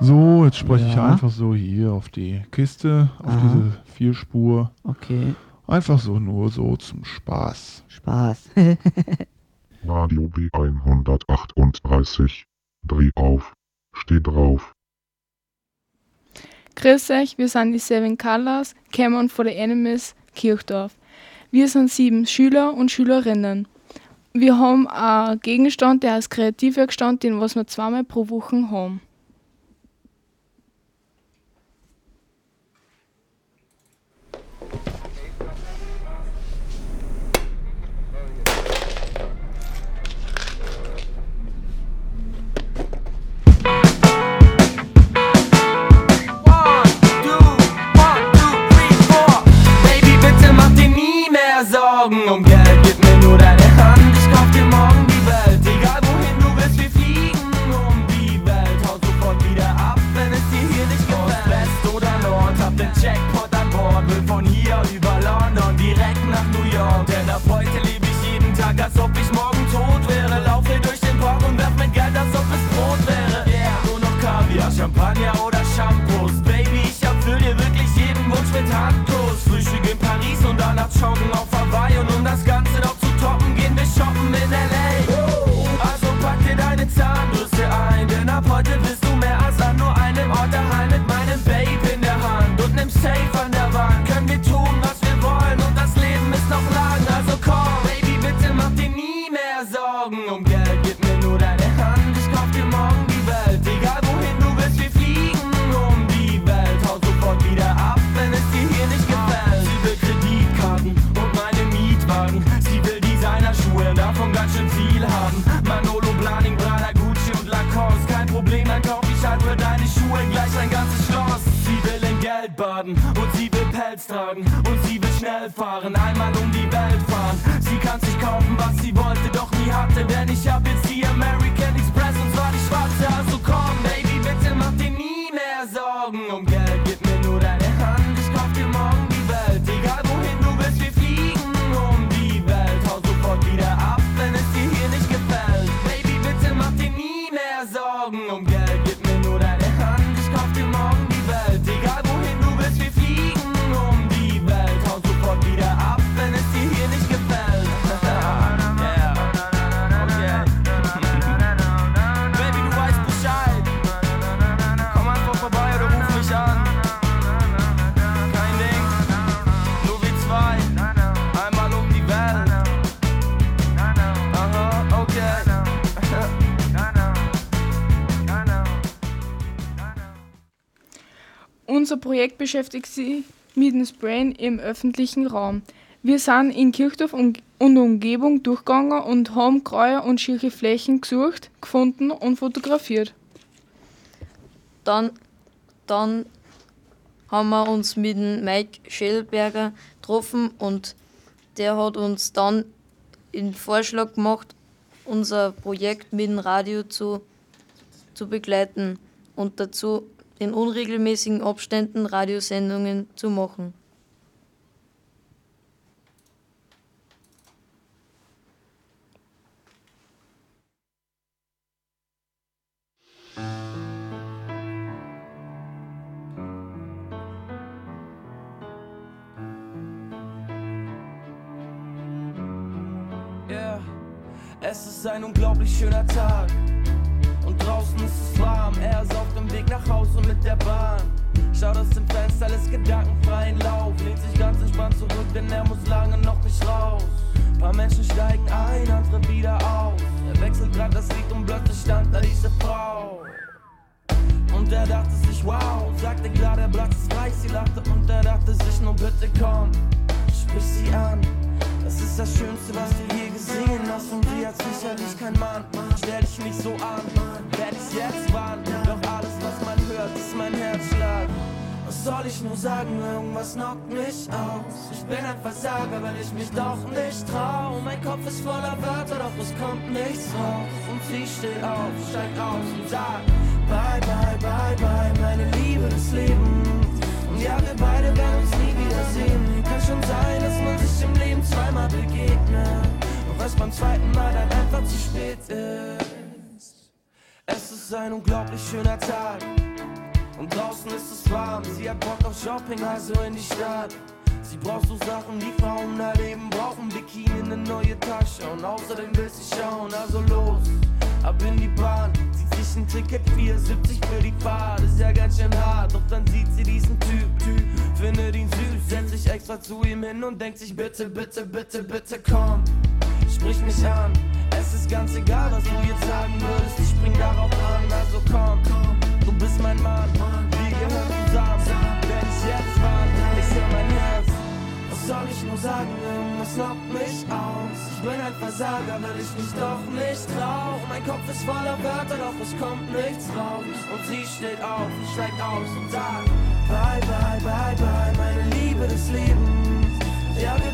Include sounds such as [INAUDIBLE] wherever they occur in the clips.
So, jetzt spreche ich Ja. einfach so hier auf die Kiste, auf Aha. diese Vierspur. Okay, Einfach so nur so zum Spaß. Spaß. [LAUGHS] Radio B138. Dreh auf. Steh drauf. Grüß euch, wir sind die Seven Colors, Cameron for the Enemies, Kirchdorf. Wir sind sieben Schüler und Schülerinnen. Wir haben einen Gegenstand, der heißt Kreativwerkstand, den was wir zweimal pro Woche haben. Joggen auf Hawaii. Und um das Ganze davon ganz schön viel haben. Manolo, Blaning, Prada, Gucci und Lacoste. Kein Problem, dann kauf ich halt für deine Schuhe gleich ein ganzes Schloss. Sie will in Geld baden und sie will Pelz tragen und sie will schnell fahren, einmal um die Welt fahren. Sie kann sich kaufen, was sie wollte, doch nie hatte, denn ich hab jetzt die American Express und zwar die schwarze. Also komm, Baby, bitte mach dir nie mehr Sorgen um Geld. Unser Projekt beschäftigt sich mit dem Sprayen im öffentlichen Raum. Wir sind in Kirchdorf und Umgebung durchgegangen und haben Kräuer und schiefe Flächen gesucht, gefunden und fotografiert. Dann, dann haben wir uns mit dem Mike Schellberger getroffen und der hat uns dann den Vorschlag gemacht, unser Projekt mit dem Radio zu, zu begleiten und dazu in unregelmäßigen Abständen Radiosendungen zu machen. Yeah. Es ist ein unglaublich schöner Tag. Und draußen ist es warm. Er ist auf dem Weg nach Hause mit der Bahn. Schaut aus dem Fenster, lässt gedankenfreien Lauf. Lehnt sich ganz entspannt zurück, denn er muss lange noch nicht raus. Paar Menschen steigen ein, andere wieder aus. Er wechselt grad das Lied und plötzlich stand da diese Frau. Und er dachte sich, wow, sagte klar, der Platz ist frei. Sie lachte und er dachte sich, nur bitte komm, sprich sie an. Das ist das Schönste, was du je gesehen hast. Und sie hat sicherlich kein Mann. Stell dich nicht so an, jetzt warnen. Doch alles, was man hört, ist mein Herzschlag. Was soll ich nur sagen, irgendwas knockt mich aus. Ich bin ein Versager, weil ich mich doch nicht trau. Mein Kopf ist voller Wörter, doch es kommt nichts raus. Und sie steht auf, steigt aus und sagt: Bye, bye, bye, bye, meine Liebe des Lebens. Und ja, wir beide werden uns nie wiedersehen. Kann schon sein, dass man sich im Leben zweimal begegnet. Doch was beim zweiten Mal dann einfach zu spät ist. Es ist ein unglaublich schöner Tag. Und draußen ist es warm. Sie hat Bock auf Shopping, also in die Stadt. Sie braucht so Sachen, die Frauen erleben brauchen. Bikini, eine neue Tasche. Und außerdem will sie schauen, also los. Ab in die Bahn. Zieht sich ein Ticket 4,70 für die Fahrt. Ist ja ganz schön hart. Doch dann sieht sie diesen Typ. Typ findet ihn süß. Setzt sich extra zu ihm hin und denkt sich, bitte, bitte, bitte, bitte komm. Sprich mich an. Ganz egal, was du jetzt sagen würdest. Ich spring darauf an, also komm. Du bist mein Mann. Wir gehören zusammen. Wenn ich jetzt warte, ich höre mein Herz. Was soll ich nur sagen? Irgendwas knockt mich aus. Ich bin ein Versager, weil ich mich doch nicht trau. Mein Kopf ist voller Wörter, doch es kommt nichts raus. Und sie steht auf, steigt aus und sagt: Bye, bye, bye, bye, meine Liebe des Lebens. Ja, wir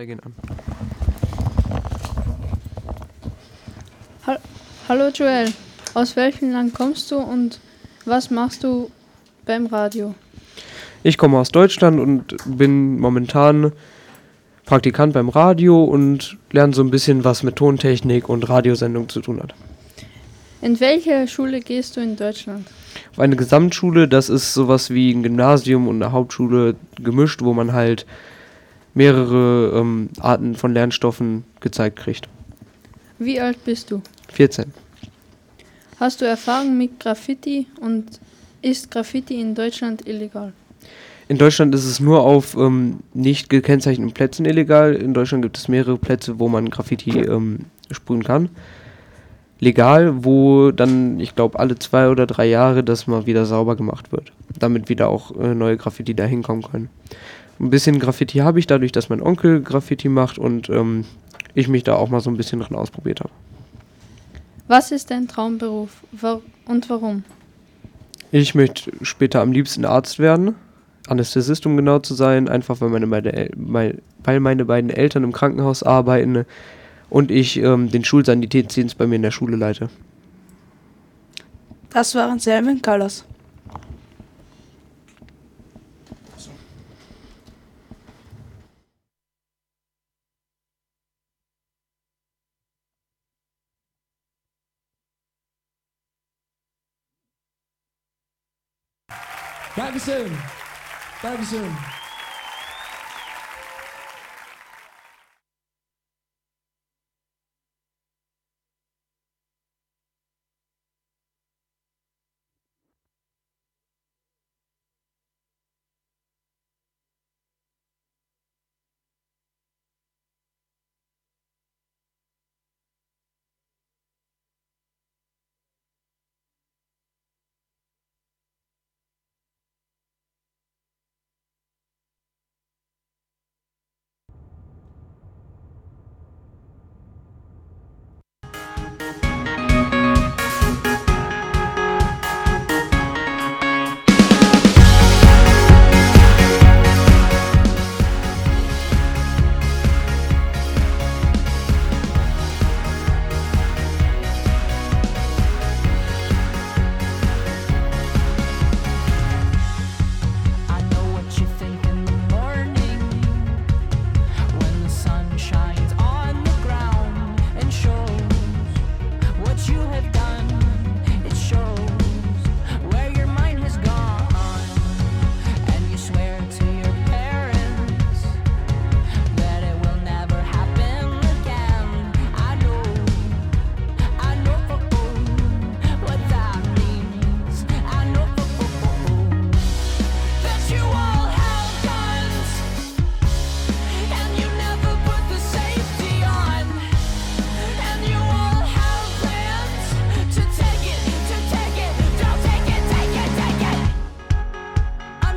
Die ersten drei gehen an. Hallo Joel, aus welchem Land kommst du und was machst du beim Radio? Ich komme aus Deutschland und bin momentan Praktikant beim Radio und lerne so ein bisschen, was mit Tontechnik und Radiosendung zu tun hat. In welche Schule gehst du in Deutschland? Auf eine Gesamtschule, das ist sowas wie ein Gymnasium und eine Hauptschule gemischt, wo man halt mehrere ähm, Arten von Lernstoffen gezeigt kriegt. Wie alt bist du? 14. Hast du Erfahrung mit Graffiti und ist Graffiti in Deutschland illegal? In Deutschland ist es nur auf ähm, nicht gekennzeichneten Plätzen illegal. In Deutschland gibt es mehrere Plätze, wo man Graffiti ähm, sprühen kann. Legal, wo dann, ich glaube, alle zwei oder drei Jahre das mal wieder sauber gemacht wird. Damit wieder auch äh, neue Graffiti da hinkommen können. Ein bisschen Graffiti habe ich dadurch, dass mein Onkel Graffiti macht und ähm, ich mich da auch mal so ein bisschen drin ausprobiert habe. Was ist dein Traumberuf und warum? Ich möchte später am liebsten Arzt werden. Anästhesist, um genau zu sein, einfach weil meine, El weil, meine beiden Eltern im Krankenhaus arbeiten und ich ähm, den Schulsanitätsdienst bei mir in der Schule leite. Das waren Selmin Callas. Dankeschön. Dankeschön.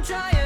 trying.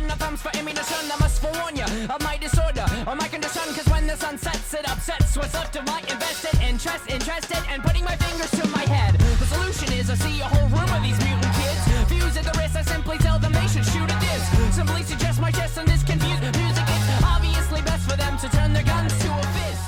in the thumbs for ammunition. I must forewarn ya of my disorder or my condition. Cause when the sun sets, it upsets what's left of my invested interest. Interested and putting my fingers to my head. The solution is I see a whole room of these mutant kids. Fuse at the wrist, I simply tell them they should shoot at this. Simply suggest my chest and this confused music. It's obviously best for them to turn their guns to a fist.